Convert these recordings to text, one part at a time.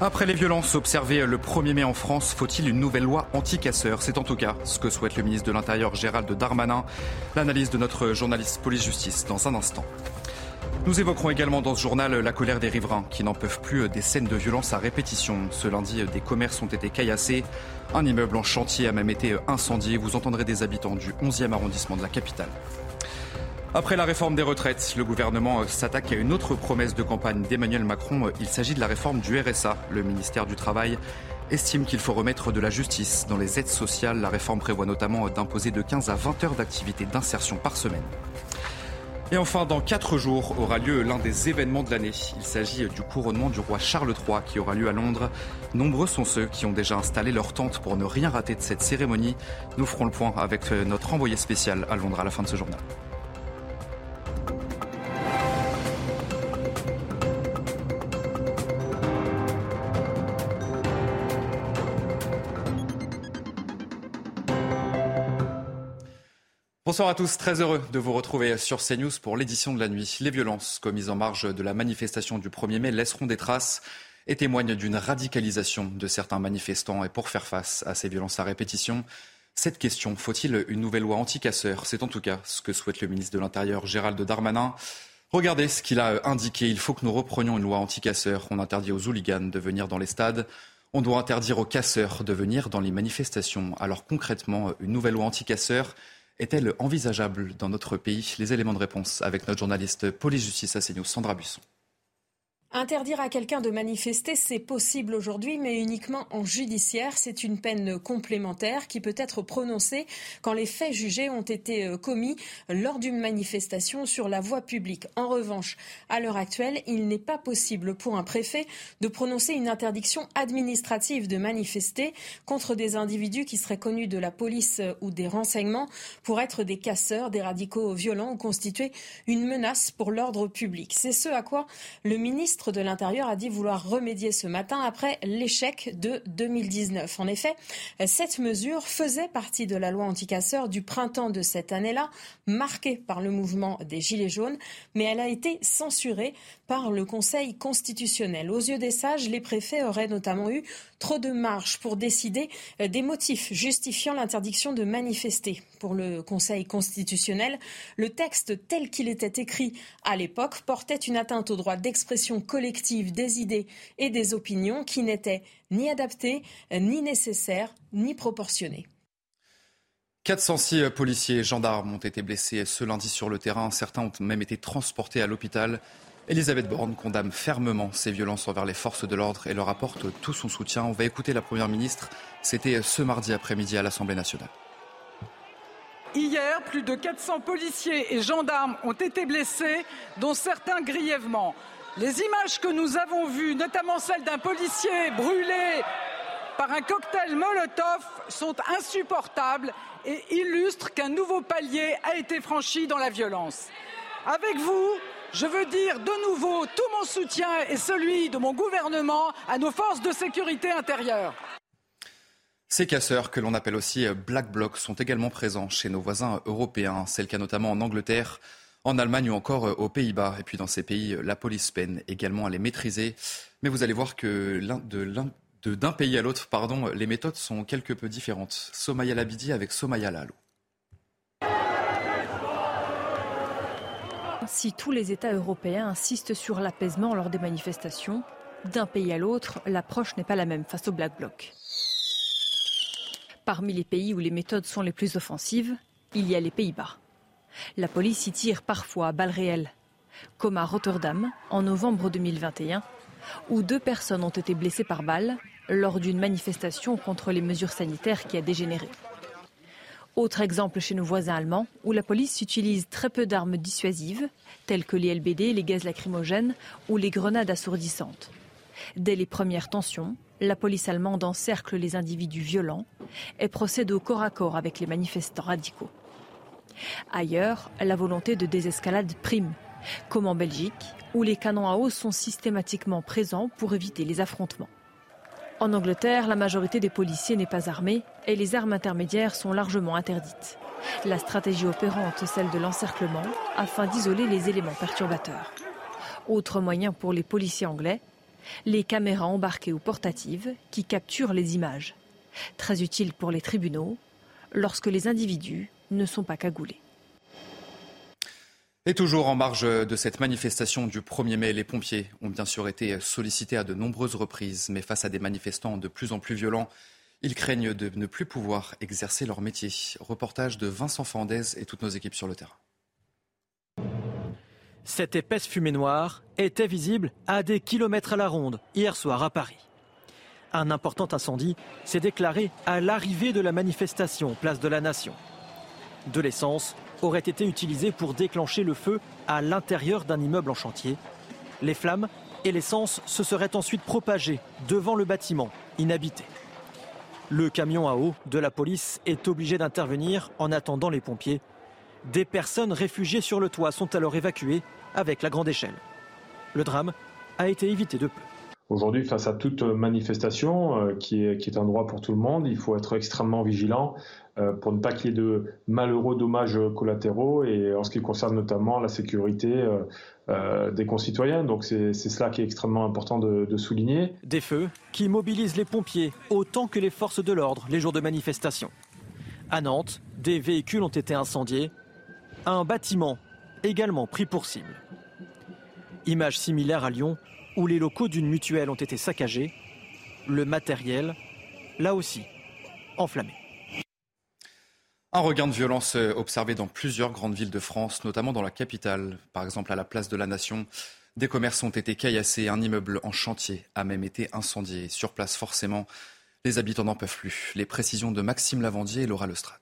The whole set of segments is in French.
Après les violences observées le 1er mai en France, faut-il une nouvelle loi anti-casseurs? C'est en tout cas ce que souhaite le ministre de l'Intérieur Gérald Darmanin. L'analyse de notre journaliste police-justice dans un instant. Nous évoquerons également dans ce journal la colère des riverains qui n'en peuvent plus des scènes de violence à répétition. Ce lundi, des commerces ont été caillassés. Un immeuble en chantier a même été incendié. Vous entendrez des habitants du 11e arrondissement de la capitale. Après la réforme des retraites, le gouvernement s'attaque à une autre promesse de campagne d'Emmanuel Macron. Il s'agit de la réforme du RSA. Le ministère du Travail estime qu'il faut remettre de la justice dans les aides sociales. La réforme prévoit notamment d'imposer de 15 à 20 heures d'activité d'insertion par semaine. Et enfin, dans quatre jours aura lieu l'un des événements de l'année. Il s'agit du couronnement du roi Charles III qui aura lieu à Londres. Nombreux sont ceux qui ont déjà installé leur tente pour ne rien rater de cette cérémonie. Nous ferons le point avec notre envoyé spécial à Londres à la fin de ce journal. Bonsoir à tous, très heureux de vous retrouver sur CNews pour l'édition de la nuit. Les violences commises en marge de la manifestation du 1er mai laisseront des traces et témoignent d'une radicalisation de certains manifestants. Et pour faire face à ces violences à répétition, cette question, faut-il une nouvelle loi anti-casseurs? C'est en tout cas ce que souhaite le ministre de l'Intérieur Gérald Darmanin. Regardez ce qu'il a indiqué. Il faut que nous reprenions une loi anti-casseurs. On interdit aux hooligans de venir dans les stades. On doit interdire aux casseurs de venir dans les manifestations. Alors concrètement, une nouvelle loi anti-casseurs est-elle envisageable dans notre pays? Les éléments de réponse avec notre journaliste police-justice à CNews, Sandra Buisson. Interdire à quelqu'un de manifester, c'est possible aujourd'hui, mais uniquement en judiciaire. C'est une peine complémentaire qui peut être prononcée quand les faits jugés ont été commis lors d'une manifestation sur la voie publique. En revanche, à l'heure actuelle, il n'est pas possible pour un préfet de prononcer une interdiction administrative de manifester contre des individus qui seraient connus de la police ou des renseignements pour être des casseurs, des radicaux violents ou constituer une menace pour l'ordre public. C'est ce à quoi le ministre de l'Intérieur a dit vouloir remédier ce matin après l'échec de 2019. En effet, cette mesure faisait partie de la loi anticasseur du printemps de cette année-là, marquée par le mouvement des Gilets jaunes, mais elle a été censurée par le Conseil constitutionnel. Aux yeux des sages, les préfets auraient notamment eu trop de marge pour décider des motifs justifiant l'interdiction de manifester. Pour le Conseil constitutionnel, le texte tel qu'il était écrit à l'époque portait une atteinte au droit d'expression collective des idées et des opinions qui n'était ni adaptée, ni nécessaire, ni proportionnée. 406 policiers et gendarmes ont été blessés ce lundi sur le terrain. Certains ont même été transportés à l'hôpital. Elisabeth Borne condamne fermement ces violences envers les forces de l'ordre et leur apporte tout son soutien. On va écouter la Première ministre. C'était ce mardi après-midi à l'Assemblée nationale. Hier, plus de 400 policiers et gendarmes ont été blessés, dont certains grièvement. Les images que nous avons vues, notamment celle d'un policier brûlé par un cocktail Molotov, sont insupportables et illustrent qu'un nouveau palier a été franchi dans la violence. Avec vous, je veux dire de nouveau tout mon soutien et celui de mon gouvernement à nos forces de sécurité intérieure. Ces casseurs, que l'on appelle aussi Black Blocs, sont également présents chez nos voisins européens. C'est le cas notamment en Angleterre, en Allemagne ou encore aux Pays-Bas. Et puis dans ces pays, la police peine également à les maîtriser. Mais vous allez voir que d'un pays à l'autre, pardon, les méthodes sont quelque peu différentes. Somaya Labidi avec Somaya Lalo. Si tous les États européens insistent sur l'apaisement lors des manifestations, d'un pays à l'autre, l'approche n'est pas la même face aux Black Blocs. Parmi les pays où les méthodes sont les plus offensives, il y a les Pays-Bas. La police y tire parfois à balles réelles, comme à Rotterdam en novembre 2021, où deux personnes ont été blessées par balles lors d'une manifestation contre les mesures sanitaires qui a dégénéré. Autre exemple chez nos voisins allemands, où la police utilise très peu d'armes dissuasives, telles que les LBD, les gaz lacrymogènes ou les grenades assourdissantes. Dès les premières tensions, la police allemande encercle les individus violents et procède au corps à corps avec les manifestants radicaux. Ailleurs, la volonté de désescalade prime, comme en Belgique, où les canons à eau sont systématiquement présents pour éviter les affrontements. En Angleterre, la majorité des policiers n'est pas armée et les armes intermédiaires sont largement interdites. La stratégie opérante celle de l'encerclement afin d'isoler les éléments perturbateurs. Autre moyen pour les policiers anglais, les caméras embarquées ou portatives qui capturent les images. Très utile pour les tribunaux lorsque les individus ne sont pas cagoulés. Et toujours en marge de cette manifestation du 1er mai, les pompiers ont bien sûr été sollicités à de nombreuses reprises, mais face à des manifestants de plus en plus violents, ils craignent de ne plus pouvoir exercer leur métier. Reportage de Vincent Fandez et toutes nos équipes sur le terrain. Cette épaisse fumée noire était visible à des kilomètres à la ronde hier soir à Paris. Un important incendie s'est déclaré à l'arrivée de la manifestation place de la Nation. De l'essence aurait été utilisée pour déclencher le feu à l'intérieur d'un immeuble en chantier. Les flammes et l'essence se seraient ensuite propagées devant le bâtiment inhabité. Le camion à eau de la police est obligé d'intervenir en attendant les pompiers. Des personnes réfugiées sur le toit sont alors évacuées avec la grande échelle. Le drame a été évité de peu. Aujourd'hui, face à toute manifestation euh, qui, est, qui, est, un droit pour tout le monde, il faut être extrêmement vigilant pour ne pas qu'il y ait de malheureux dommages collatéraux et en ce qui concerne notamment la sécurité euh, des concitoyens. Donc c'est cela qui est extrêmement important de, de, souligner. Des feux qui mobilisent les pompiers autant que les forces de l'ordre les jours de manifestation. À Nantes, des véhicules ont été incendiés. Un bâtiment également pris pour cible. Image similaire à Lyon, où les locaux d'une mutuelle ont été saccagés, le matériel, là aussi, enflammé. Un regain de violence observé dans plusieurs grandes villes de France, notamment dans la capitale, par exemple à la place de la Nation. Des commerces ont été caillassés, un immeuble en chantier a même été incendié. Sur place, forcément, les habitants n'en peuvent plus. Les précisions de Maxime Lavandier et Laura Lestrade.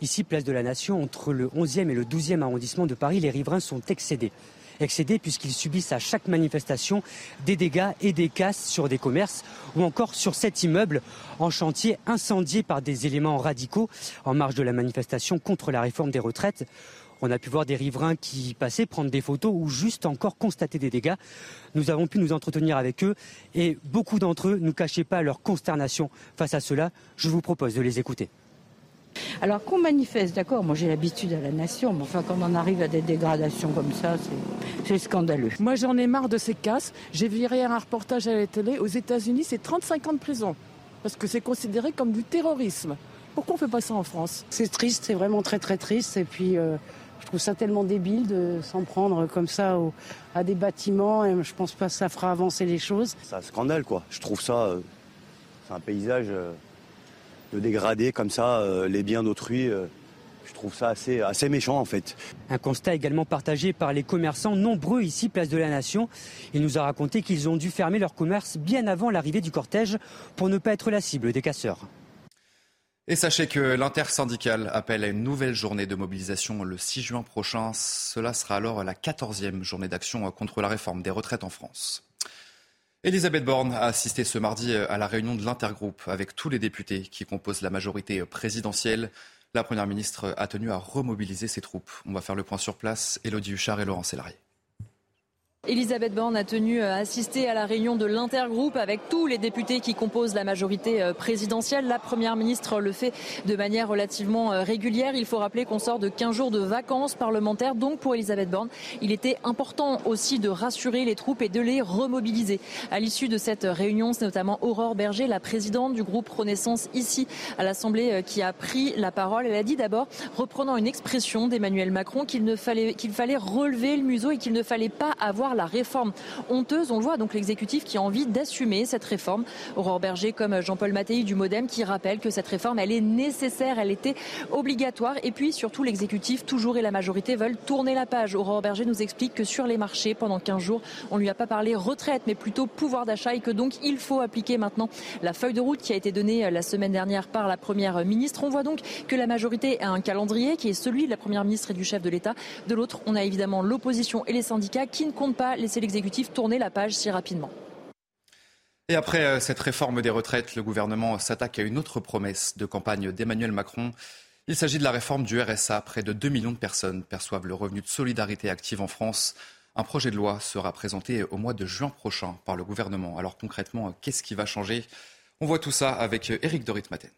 Ici, place de la Nation, entre le 11e et le 12e arrondissement de Paris, les riverains sont excédés. Excédés puisqu'ils subissent à chaque manifestation des dégâts et des casses sur des commerces ou encore sur cet immeuble en chantier incendié par des éléments radicaux en marge de la manifestation contre la réforme des retraites. On a pu voir des riverains qui passaient prendre des photos ou juste encore constater des dégâts. Nous avons pu nous entretenir avec eux et beaucoup d'entre eux ne cachaient pas leur consternation face à cela. Je vous propose de les écouter. Alors qu'on manifeste, d'accord, moi j'ai l'habitude à la nation, mais enfin quand on arrive à des dégradations comme ça, c'est scandaleux. Moi j'en ai marre de ces casses. J'ai viré un reportage à la télé. Aux États-Unis, c'est 35 ans de prison. Parce que c'est considéré comme du terrorisme. Pourquoi on ne fait pas ça en France? C'est triste, c'est vraiment très très triste. Et puis euh, je trouve ça tellement débile de s'en prendre comme ça au, à des bâtiments. Et je pense pas que ça fera avancer les choses. C'est un scandale quoi. Je trouve ça. Euh, c'est un paysage. Euh, de dégrader comme ça euh, les biens d'autrui. Euh, je trouve ça assez, assez méchant en fait. Un constat également partagé par les commerçants nombreux ici, place de la Nation. Il nous a raconté qu'ils ont dû fermer leur commerce bien avant l'arrivée du cortège pour ne pas être la cible des casseurs. Et sachez que l'intersyndicale appelle à une nouvelle journée de mobilisation le 6 juin prochain. Cela sera alors la 14e journée d'action contre la réforme des retraites en France. Elisabeth Borne a assisté ce mardi à la réunion de l'intergroupe avec tous les députés qui composent la majorité présidentielle. La Première ministre a tenu à remobiliser ses troupes. On va faire le point sur place. Elodie Huchard et Laurent Sélarié. Elisabeth Borne a tenu à assister à la réunion de l'intergroupe avec tous les députés qui composent la majorité euh, présidentielle. La Première ministre le fait de manière relativement euh, régulière. Il faut rappeler qu'on sort de 15 jours de vacances parlementaires. Donc pour Elisabeth Borne, il était important aussi de rassurer les troupes et de les remobiliser. À l'issue de cette réunion, c'est notamment Aurore Berger, la présidente du groupe Renaissance ici à l'Assemblée, euh, qui a pris la parole. Elle a dit d'abord, reprenant une expression d'Emmanuel Macron, qu'il fallait, qu'il fallait relever le museau et qu'il ne fallait pas avoir la réforme honteuse. On voit donc l'exécutif qui a envie d'assumer cette réforme. Aurore Berger comme Jean-Paul Mattei du Modem qui rappelle que cette réforme elle est nécessaire, elle était obligatoire et puis surtout l'exécutif toujours et la majorité veulent tourner la page. Aurore Berger nous explique que sur les marchés pendant 15 jours, on lui a pas parlé retraite mais plutôt pouvoir d'achat et que donc il faut appliquer maintenant la feuille de route qui a été donnée la semaine dernière par la première ministre. On voit donc que la majorité a un calendrier qui est celui de la première ministre et du chef de l'État. De l'autre, on a évidemment l'opposition et les syndicats qui ne comptent pas laisser l'exécutif tourner la page si rapidement. Et après euh, cette réforme des retraites, le gouvernement s'attaque à une autre promesse de campagne d'Emmanuel Macron. Il s'agit de la réforme du RSA. Près de 2 millions de personnes perçoivent le revenu de solidarité active en France. Un projet de loi sera présenté au mois de juin prochain par le gouvernement. Alors concrètement, qu'est-ce qui va changer? On voit tout ça avec Éric Dorit-Maten.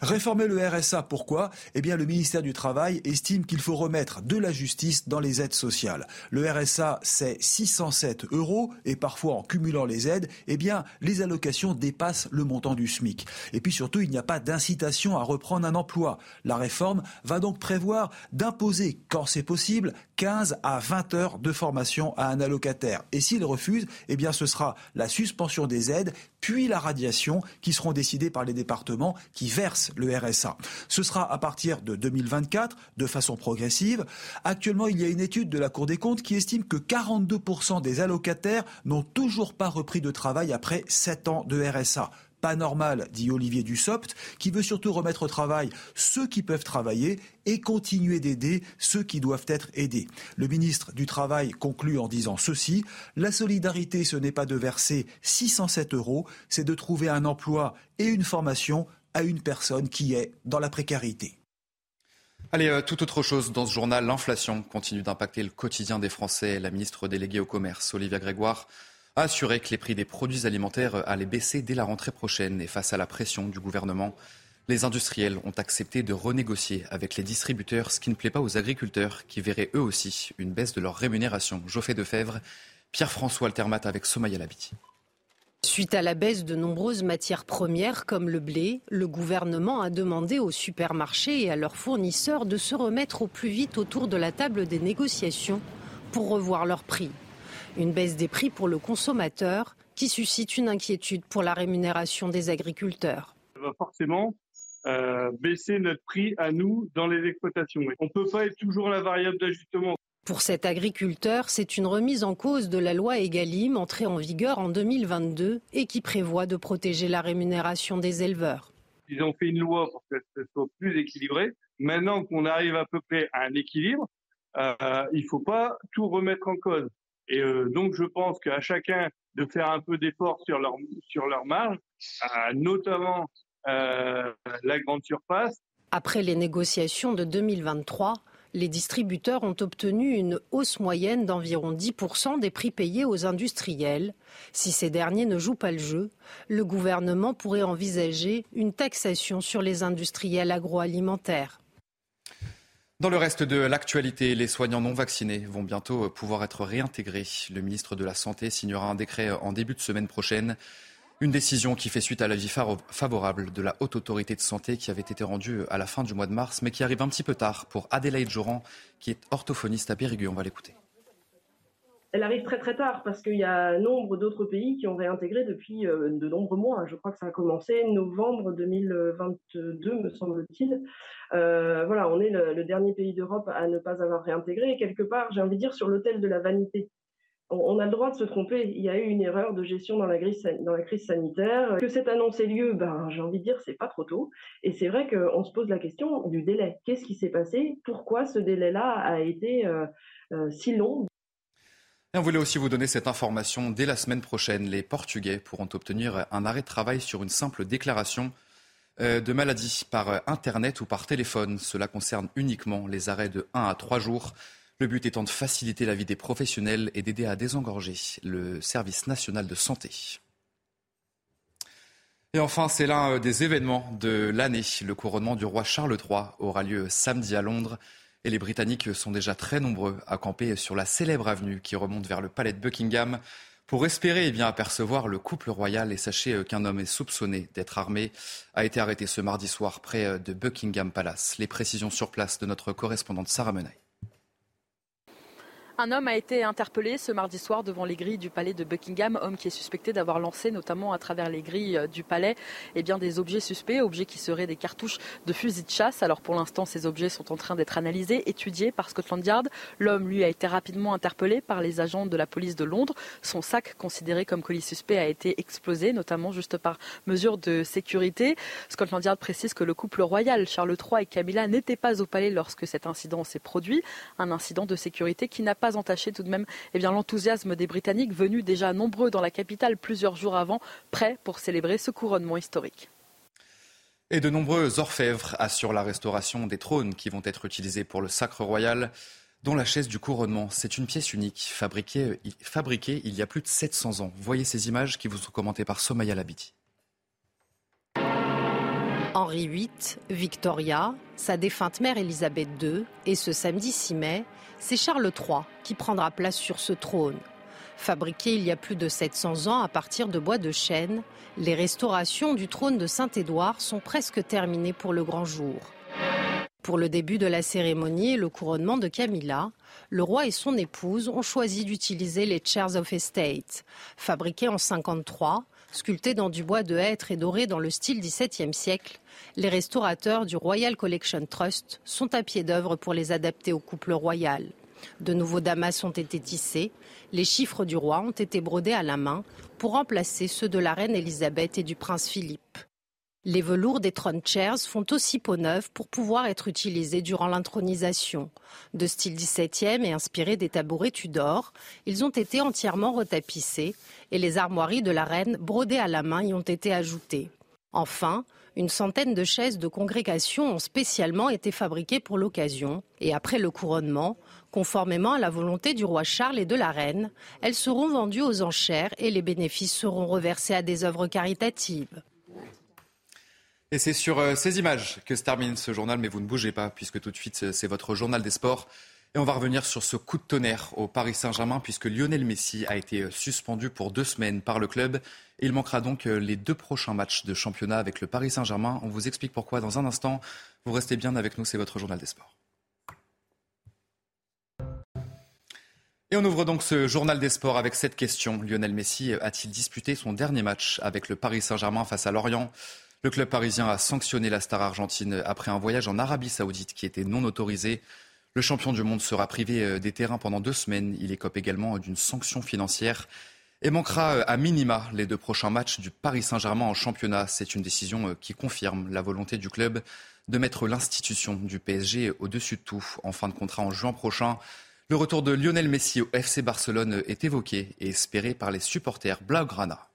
Réformer le RSA, pourquoi? Eh bien, le ministère du Travail estime qu'il faut remettre de la justice dans les aides sociales. Le RSA, c'est 607 euros et parfois en cumulant les aides, eh bien, les allocations dépassent le montant du SMIC. Et puis surtout, il n'y a pas d'incitation à reprendre un emploi. La réforme va donc prévoir d'imposer, quand c'est possible, 15 à 20 heures de formation à un allocataire. Et s'il refuse, eh bien, ce sera la suspension des aides, puis la radiation qui seront décidées par les départements qui versent le RSA. Ce sera à partir de 2024, de façon progressive. Actuellement, il y a une étude de la Cour des comptes qui estime que 42% des allocataires n'ont toujours pas repris de travail après 7 ans de RSA pas normal, dit Olivier Dussopt, qui veut surtout remettre au travail ceux qui peuvent travailler et continuer d'aider ceux qui doivent être aidés. Le ministre du Travail conclut en disant ceci, la solidarité, ce n'est pas de verser 607 euros, c'est de trouver un emploi et une formation à une personne qui est dans la précarité. Allez, euh, tout autre chose dans ce journal, l'inflation continue d'impacter le quotidien des Français. La ministre déléguée au commerce, Olivia Grégoire, a assuré que les prix des produits alimentaires allaient baisser dès la rentrée prochaine. Et face à la pression du gouvernement, les industriels ont accepté de renégocier avec les distributeurs, ce qui ne plaît pas aux agriculteurs qui verraient eux aussi une baisse de leur rémunération. Geoffrey Defebvre, Pierre-François Altermat avec Somaya Labiti. Suite à la baisse de nombreuses matières premières comme le blé, le gouvernement a demandé aux supermarchés et à leurs fournisseurs de se remettre au plus vite autour de la table des négociations pour revoir leurs prix. Une baisse des prix pour le consommateur qui suscite une inquiétude pour la rémunération des agriculteurs. Ça va forcément euh, baisser notre prix à nous dans les exploitations. On ne peut pas être toujours la variable d'ajustement. Pour cet agriculteur, c'est une remise en cause de la loi Egalim entrée en vigueur en 2022 et qui prévoit de protéger la rémunération des éleveurs. Ils ont fait une loi pour que ce soit plus équilibré. Maintenant qu'on arrive à peu près à un équilibre, euh, il ne faut pas tout remettre en cause. Et euh, donc je pense qu'à chacun de faire un peu d'effort sur leur sur leur marge, euh, notamment la grande surface. Après les négociations de 2023, les distributeurs ont obtenu une hausse moyenne d'environ 10% des prix payés aux industriels. Si ces derniers ne jouent pas le jeu, le gouvernement pourrait envisager une taxation sur les industriels agroalimentaires. Dans le reste de l'actualité, les soignants non vaccinés vont bientôt pouvoir être réintégrés. Le ministre de la Santé signera un décret en début de semaine prochaine. Une décision qui fait suite à l'avis favorable de la Haute Autorité de Santé qui avait été rendue à la fin du mois de mars, mais qui arrive un petit peu tard pour Adélaïde Joran, qui est orthophoniste à Périgueux. On va l'écouter. Elle arrive très très tard parce qu'il y a nombre d'autres pays qui ont réintégré depuis euh, de nombreux mois. Je crois que ça a commencé novembre 2022, me semble-t-il. Euh, voilà, on est le, dernier pays d'Europe à ne pas avoir réintégré. Et quelque part, j'ai envie de dire, sur l'autel de la vanité on a le droit de se tromper. Il y a eu une erreur de gestion dans la, crise, sanitaire. Que cette annonce ait lieu, ben, j'ai envie de dire, c'est pas trop tôt. Et c'est vrai qu'on se pose la question du délai. Qu'est-ce qui s'est passé? Pourquoi ce délai-là a été euh, euh, si long? On voulait aussi vous donner cette information. Dès la semaine prochaine, les Portugais pourront obtenir un arrêt de travail sur une simple déclaration de maladie par Internet ou par téléphone. Cela concerne uniquement les arrêts de 1 à 3 jours. Le but étant de faciliter la vie des professionnels et d'aider à désengorger le service national de santé. Et enfin, c'est l'un euh, des événements de l'année. Le couronnement du roi Charles III aura lieu samedi à Londres. Et les Britanniques sont déjà très nombreux à camper sur la célèbre avenue qui remonte vers le palais de Buckingham pour espérer eh bien, apercevoir le couple royal. Et sachez euh, qu'un homme est soupçonné d'être armé a été arrêté ce mardi soir près euh, de Buckingham Palace. Les précisions sur place de notre correspondante Sarah Menaille. Un homme a été interpellé ce mardi soir devant les grilles du palais de Buckingham, homme qui est suspecté d'avoir lancé notamment à travers les grilles euh, du palais eh bien, des objets suspects, objets qui seraient des cartouches de fusil de chasse. Alors pour l'instant, ces objets sont en train d'être analysés, étudiés par Scotland Yard. L'homme, lui, a été rapidement interpellé par les agents de la police de Londres. Son sac, considéré comme colis suspect, a été explosé, notamment juste par mesure de sécurité. Scotland Yard précise que le couple royal, Charles III et Camilla, n'étaient pas au palais lorsque cet incident s'est produit. Un incident de sécurité qui n'a pas entaché tout de même eh bien, l'enthousiasme des Britanniques venus déjà nombreux dans la capitale plusieurs jours avant, prêts pour célébrer ce couronnement historique. Et de nombreux orfèvres assurent la restauration des trônes qui vont être utilisés pour le sacre royal, dont la chaise du couronnement. C'est une pièce unique, fabriquée, fabriquée, il y a plus de 700 ans. Voyez ces images qui vous sont commentées par Somaya Labiti. Henri VIII, Victoria, sa défunte mère Élisabeth II et ce samedi 6 mai, c'est Charles III qui prendra place sur ce trône. Fabriqué il y a plus de 700 ans à partir de bois de chêne, les restaurations du trône de Saint-Édouard sont presque terminées pour le grand jour. Pour le début de la cérémonie et le couronnement de Camilla, le roi et son épouse ont choisi d'utiliser les Chairs of Estate. Fabriqués en 53, sculptés dans du bois de hêtre et dorés dans le style XVIIe siècle, les restaurateurs du Royal Collection Trust sont à pied d'œuvre pour les adapter au couple royal. De nouveaux damas ont été tissés, les chiffres du roi ont été brodés à la main pour remplacer ceux de la reine Elisabeth et du prince Philippe. Les velours des throne chairs font aussi peau neuve pour pouvoir être utilisés durant l'intronisation. De style XVIIe et inspirés des tabourets Tudor, ils ont été entièrement retapissés et les armoiries de la reine brodées à la main y ont été ajoutées. Enfin, une centaine de chaises de congrégation ont spécialement été fabriquées pour l'occasion et après le couronnement, conformément à la volonté du roi Charles et de la reine, elles seront vendues aux enchères et les bénéfices seront reversés à des œuvres caritatives. Et c'est sur euh, ces images que se termine ce journal, mais vous ne bougez pas, puisque tout de suite, c'est votre journal des sports. Et on va revenir sur ce coup de tonnerre au Paris Saint-Germain, puisque Lionel Messi a été euh, suspendu pour deux semaines par le club. Il manquera donc euh, les deux prochains matchs de championnat avec le Paris Saint-Germain. On vous explique pourquoi dans un instant. Vous restez bien avec nous, c'est votre journal des sports. Et on ouvre donc ce journal des sports avec cette question. Lionel Messi a-t-il disputé son dernier match avec le Paris Saint-Germain face à Lorient? Le club parisien a sanctionné la star argentine après un voyage en Arabie saoudite qui était non autorisé. Le champion du monde sera privé euh, des terrains pendant deux semaines. Il écope également d'une sanction financière et manquera euh, à minima les deux prochains matchs du Paris Saint-Germain en championnat. C'est une décision euh, qui confirme la volonté du club de mettre l'institution du PSG au-dessus de tout. En fin de contrat en juin prochain, le retour de Lionel Messi au FC Barcelone est évoqué et espéré par les supporters Blaugrana.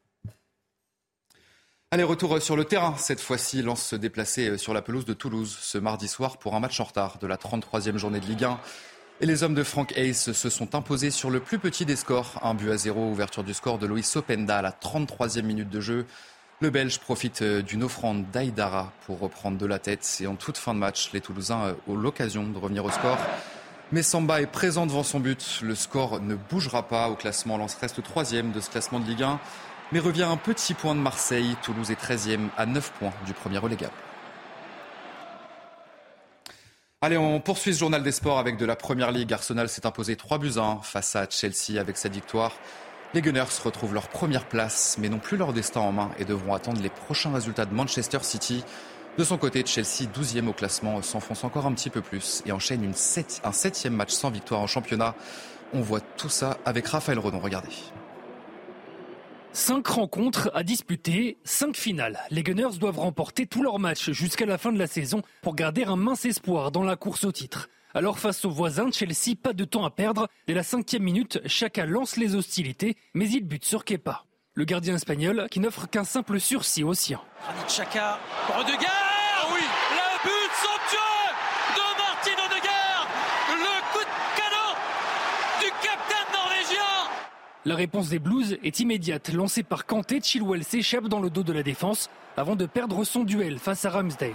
Allez, retour sur le terrain. Cette fois-ci, Lance se déplaçait sur la pelouse de Toulouse ce mardi soir pour un match en retard de la 33e journée de Ligue 1. Et les hommes de Frank Hayes se sont imposés sur le plus petit des scores. Un but à zéro, ouverture du score de Loïs Sopenda à la 33e minute de jeu. Le Belge profite d'une offrande d'Aïdara pour reprendre de la tête. Et en toute fin de match, les Toulousains ont l'occasion de revenir au score. Mais Samba est présent devant son but. Le score ne bougera pas au classement. Lance reste troisième de ce classement de Ligue 1 mais revient un petit point de Marseille. Toulouse est 13e à 9 points du premier relégable. Allez, on poursuit ce journal des sports avec de la Première Ligue. Arsenal s'est imposé 3 buts 1 face à Chelsea avec cette victoire. Les Gunners retrouvent leur première place, mais n'ont plus leur destin en main et devront attendre les prochains résultats de Manchester City. De son côté, Chelsea, 12e au classement, s'enfonce encore un petit peu plus et enchaîne une un septième match sans victoire en championnat. On voit tout ça avec Raphaël Redon. Regardez. Cinq rencontres à disputer, cinq finales. Les Gunners doivent remporter tous leurs matchs jusqu'à la fin de la saison pour garder un mince espoir dans la course au titre. Alors face aux voisins Chelsea, pas de temps à perdre. Dès la cinquième minute, chacun lance les hostilités, mais il bute sur Kepa. Le gardien espagnol qui n'offre qu'un simple sursis au sien. Chaka, Odegaard oh oui, le but somptueux de Martin Odegaard Le coup de canon du capitaine norvégien la réponse des Blues est immédiate. Lancée par Kanté, Chilwell s'échappe dans le dos de la défense avant de perdre son duel face à Ramsdale.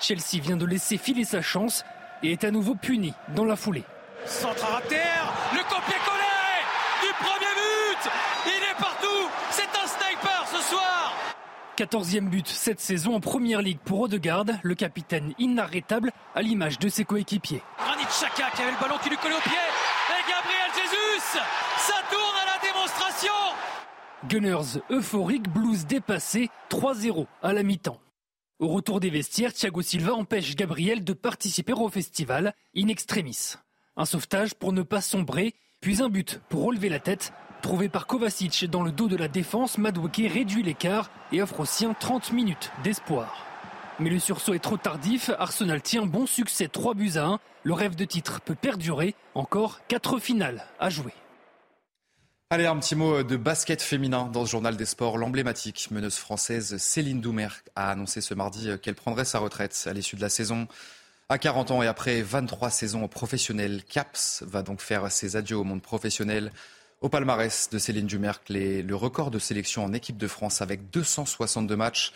Chelsea vient de laisser filer sa chance et est à nouveau puni dans la foulée. Centre à terre, le copier-coller du premier but Il est partout C'est un sniper ce soir 14e but cette saison en première ligue pour Odegaard, le capitaine inarrêtable à l'image de ses coéquipiers. Granit Xhaka qui avait le ballon qui lui collait au pied et Gabriel Yes Ça tourne à la Gunners euphorique, Blues dépassé, 3-0 à la mi-temps. Au retour des vestiaires, Thiago Silva empêche Gabriel de participer au festival in extremis. Un sauvetage pour ne pas sombrer, puis un but pour relever la tête. Trouvé par Kovacic dans le dos de la défense, Madweke réduit l'écart et offre aux siens 30 minutes d'espoir. Mais le sursaut est trop tardif, Arsenal tient bon succès 3 buts à 1. Le rêve de titre peut perdurer, encore 4 finales à jouer. Allez, un petit mot de basket féminin dans ce journal des sports. L'emblématique meneuse française Céline Doumer a annoncé ce mardi qu'elle prendrait sa retraite à l'issue de la saison. À 40 ans et après 23 saisons professionnelles, CAPS va donc faire ses adieux au monde professionnel. Au palmarès de Céline Dumercle, le record de sélection en équipe de France avec 262 matchs.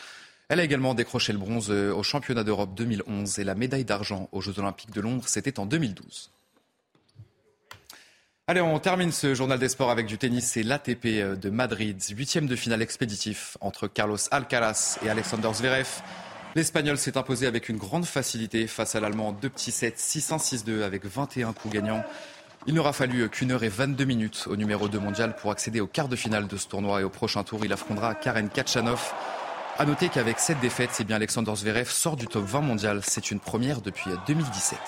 Elle a également décroché le bronze au championnat d'Europe 2011 et la médaille d'argent aux Jeux Olympiques de Londres, c'était en 2012. Allez, on termine ce journal des sports avec du tennis. C'est l'ATP de Madrid, huitième de finale expéditif entre Carlos Alcaraz et Alexander Zverev. L'Espagnol s'est imposé avec une grande facilité face à l'Allemand. Deux petits sets, 6-1, 6-2 avec 21 coups gagnants. Il n'aura fallu qu'une heure et 22 minutes au numéro 2 mondial pour accéder au quart de finale de ce tournoi et au prochain tour, il affrontera Karen Kachanov. A noter qu'avec cette défaite, c'est bien Alexander Zverev sort du top 20 mondial. C'est une première depuis 2017.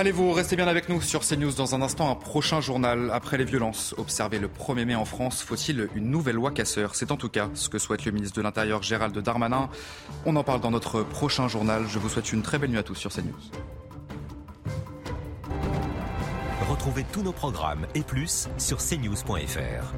Allez-vous restez bien avec nous sur CNews dans un instant. Un prochain journal après les violences observées le 1er mai en France. Faut-il une nouvelle loi casseur? C'est en tout cas ce que souhaite le ministre de l'Intérieur Gérald Darmanin. On en parle dans notre prochain journal. Je vous souhaite une très belle nuit à tous sur CNews. Retrouvez tous nos programmes et plus sur cnews.fr.